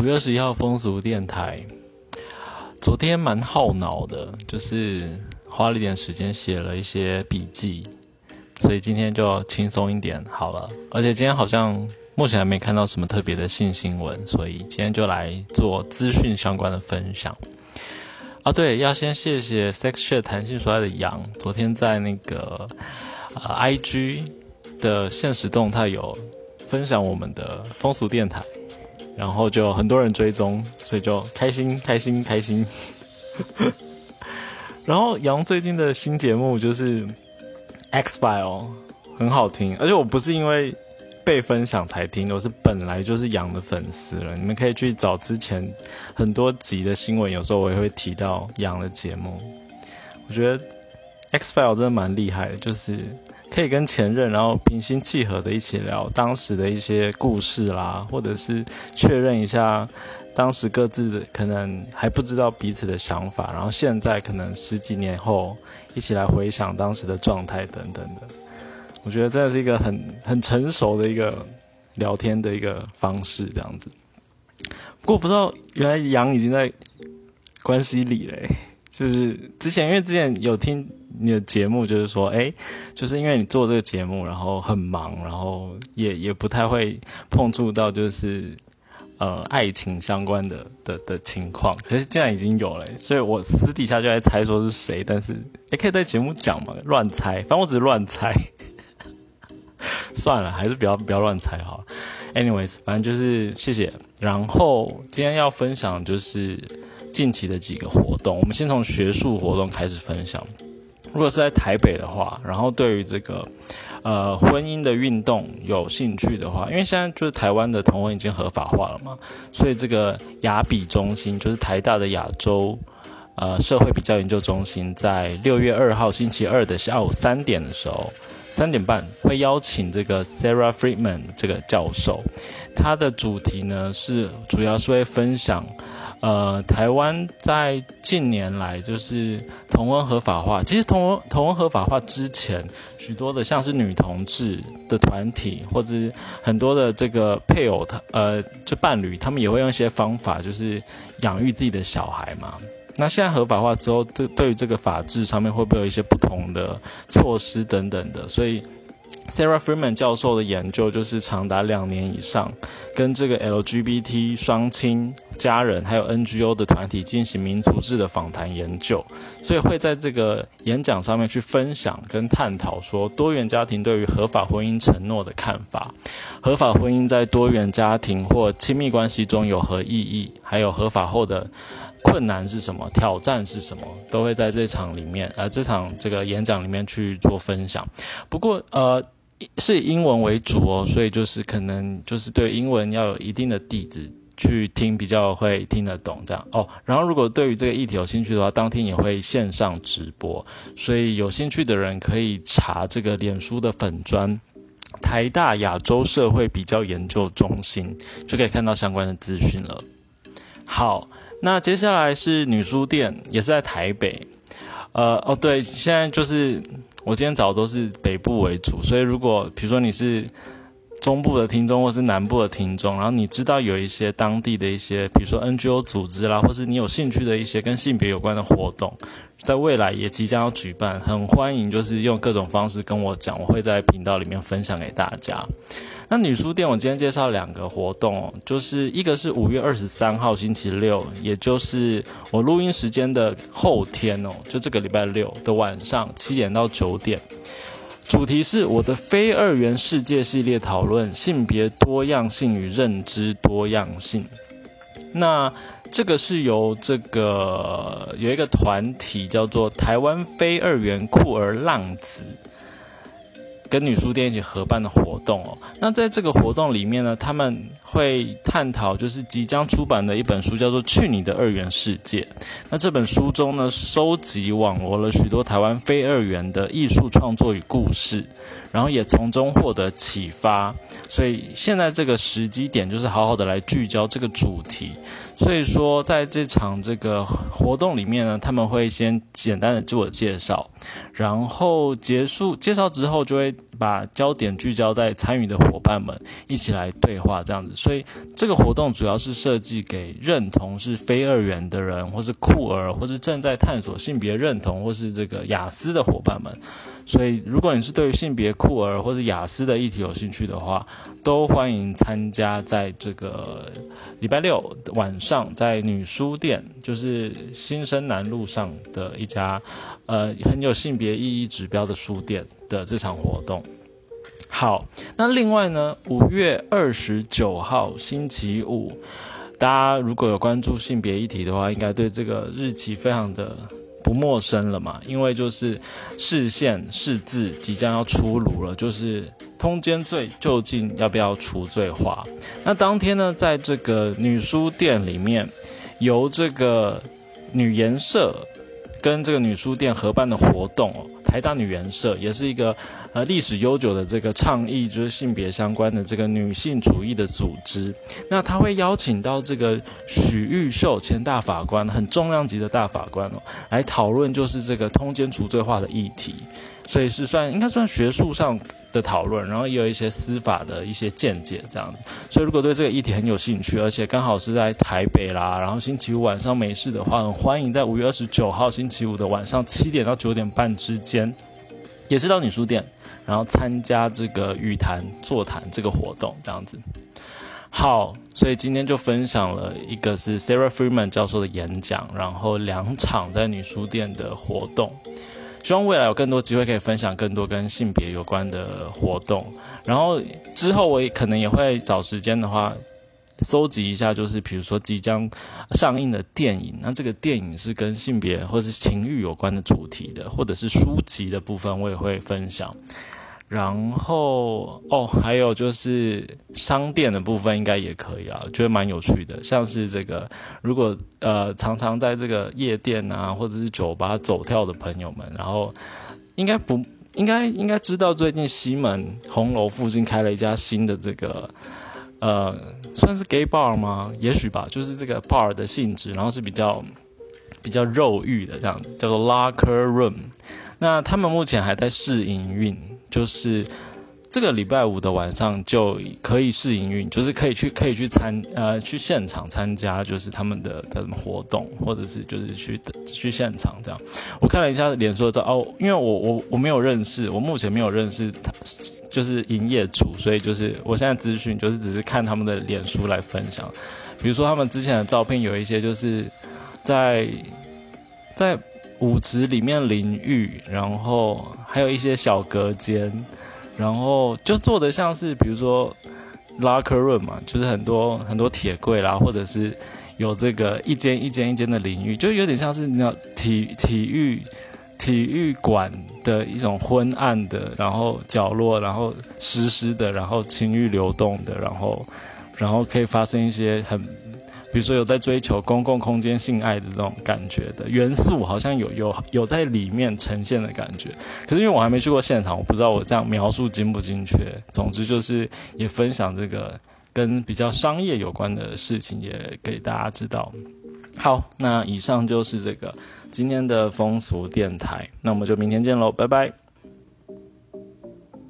五月十一号风俗电台，昨天蛮耗脑的，就是花了一点时间写了一些笔记，所以今天就轻松一点好了。而且今天好像目前还没看到什么特别的性新闻，所以今天就来做资讯相关的分享。啊，对，要先谢谢 Sex Share 弹性说爱的杨，昨天在那个呃 IG 的现实动态有分享我们的风俗电台。然后就很多人追踪，所以就开心开心开心。然后杨最近的新节目就是《X File》，很好听，而且我不是因为被分享才听，我是本来就是杨的粉丝了。你们可以去找之前很多集的新闻，有时候我也会提到杨的节目。我觉得《X File》真的蛮厉害的，就是。可以跟前任，然后平心气和的一起聊当时的一些故事啦，或者是确认一下当时各自的可能还不知道彼此的想法，然后现在可能十几年后一起来回想当时的状态等等的，我觉得真的是一个很很成熟的一个聊天的一个方式，这样子。不过不知道原来杨已经在关系里嘞，就是之前因为之前有听。你的节目就是说，哎，就是因为你做这个节目，然后很忙，然后也也不太会碰触到就是呃爱情相关的的的情况。可是既然已经有了，所以我私底下就在猜说是谁，但是也可以在节目讲嘛，乱猜，反正我只是乱猜。算了，还是不要不要乱猜好。Anyways，反正就是谢谢。然后今天要分享就是近期的几个活动，我们先从学术活动开始分享。如果是在台北的话，然后对于这个，呃，婚姻的运动有兴趣的话，因为现在就是台湾的同婚已经合法化了嘛，所以这个亚比中心就是台大的亚洲，呃，社会比较研究中心，在六月二号星期二的下午三点的时候，三点半会邀请这个 Sarah Friedman 这个教授，他的主题呢是主要是会分享。呃，台湾在近年来就是同婚合法化。其实同婚同婚合法化之前，许多的像是女同志的团体，或者很多的这个配偶，他呃，就伴侣，他们也会用一些方法，就是养育自己的小孩嘛。那现在合法化之后，这对于这个法制上面会不会有一些不同的措施等等的？所以。Sarah Freeman 教授的研究就是长达两年以上，跟这个 LGBT 双亲家人还有 NGO 的团体进行民族志的访谈研究，所以会在这个演讲上面去分享跟探讨说多元家庭对于合法婚姻承诺的看法，合法婚姻在多元家庭或亲密关系中有何意义，还有合法后的。困难是什么？挑战是什么？都会在这场里面，呃，这场这个演讲里面去做分享。不过，呃，是以英文为主哦，所以就是可能就是对英文要有一定的底子去听，比较会听得懂这样哦。然后，如果对于这个议题有兴趣的话，当天也会线上直播，所以有兴趣的人可以查这个脸书的粉砖台大亚洲社会比较研究中心，就可以看到相关的资讯了。好。那接下来是女书店，也是在台北。呃，哦，对，现在就是我今天找的都是北部为主，所以如果比如说你是中部的听众，或是南部的听众，然后你知道有一些当地的一些，比如说 NGO 组织啦，或是你有兴趣的一些跟性别有关的活动，在未来也即将要举办，很欢迎，就是用各种方式跟我讲，我会在频道里面分享给大家。那女书店，我今天介绍两个活动哦，就是一个是五月二十三号星期六，也就是我录音时间的后天哦，就这个礼拜六的晚上七点到九点，主题是我的非二元世界系列讨论性别多样性与认知多样性。那这个是由这个有一个团体叫做台湾非二元酷儿浪子。跟女书店一起合办的活动哦，那在这个活动里面呢，他们会探讨就是即将出版的一本书，叫做《去你的二元世界》。那这本书中呢，收集网罗了许多台湾非二元的艺术创作与故事，然后也从中获得启发。所以现在这个时机点，就是好好的来聚焦这个主题。所以说，在这场这个活动里面呢，他们会先简单的自我介绍，然后结束介绍之后，就会把焦点聚焦在参与的伙伴们一起来对话这样子。所以这个活动主要是设计给认同是非二元的人，或是酷儿，或是正在探索性别认同，或是这个雅思的伙伴们。所以，如果你是对于性别酷儿或者雅思的议题有兴趣的话，都欢迎参加。在这个礼拜六晚上，在女书店，就是新生南路上的一家，呃，很有性别意义指标的书店的这场活动。好，那另外呢，五月二十九号星期五，大家如果有关注性别议题的话，应该对这个日期非常的。不陌生了嘛，因为就是视线视字即将要出炉了，就是通奸罪究竟要不要除罪化？那当天呢，在这个女书店里面，由这个女研社跟这个女书店合办的活动哦，台大女研社也是一个。呃，历史悠久的这个倡议就是性别相关的这个女性主义的组织，那他会邀请到这个许玉秀前大法官，很重量级的大法官哦，来讨论就是这个通奸除罪化的议题，所以是算应该算学术上的讨论，然后也有一些司法的一些见解这样子。所以如果对这个议题很有兴趣，而且刚好是在台北啦，然后星期五晚上没事的话，很欢迎在五月二十九号星期五的晚上七点到九点半之间，也是到女书店。然后参加这个语谈座谈这个活动，这样子。好，所以今天就分享了一个是 Sarah Freeman 教授的演讲，然后两场在女书店的活动。希望未来有更多机会可以分享更多跟性别有关的活动。然后之后我也可能也会找时间的话。搜集一下，就是比如说即将上映的电影，那这个电影是跟性别或是情欲有关的主题的，或者是书籍的部分，我也会分享。然后哦，还有就是商店的部分，应该也可以啊，觉得蛮有趣的。像是这个，如果呃常常在这个夜店啊，或者是酒吧走跳的朋友们，然后应该不应该应该知道，最近西门红楼附近开了一家新的这个。呃，算是 gay bar 吗？也许吧，就是这个 bar 的性质，然后是比较比较肉欲的这样子，叫做 Locker Room。那他们目前还在试营运，就是。这个礼拜五的晚上就可以试营运，就是可以去可以去参呃去现场参加，就是他们的的活动，或者是就是去去现场这样。我看了一下脸书的照哦，因为我我我没有认识，我目前没有认识他，就是营业主，所以就是我现在资讯就是只是看他们的脸书来分享。比如说他们之前的照片有一些就是在在舞池里面淋浴，然后还有一些小隔间。然后就做的像是，比如说，locker room 嘛，就是很多很多铁柜啦，或者是有这个一间一间一间的淋浴，就有点像是那体体育体育馆的一种昏暗的，然后角落，然后湿湿的，然后情欲流动的，然后然后可以发生一些很。比如说有在追求公共空间性爱的这种感觉的元素，好像有有有在里面呈现的感觉。可是因为我还没去过现场，我不知道我这样描述精不精确。总之就是也分享这个跟比较商业有关的事情，也给大家知道。好，那以上就是这个今天的风俗电台，那我们就明天见喽，拜拜。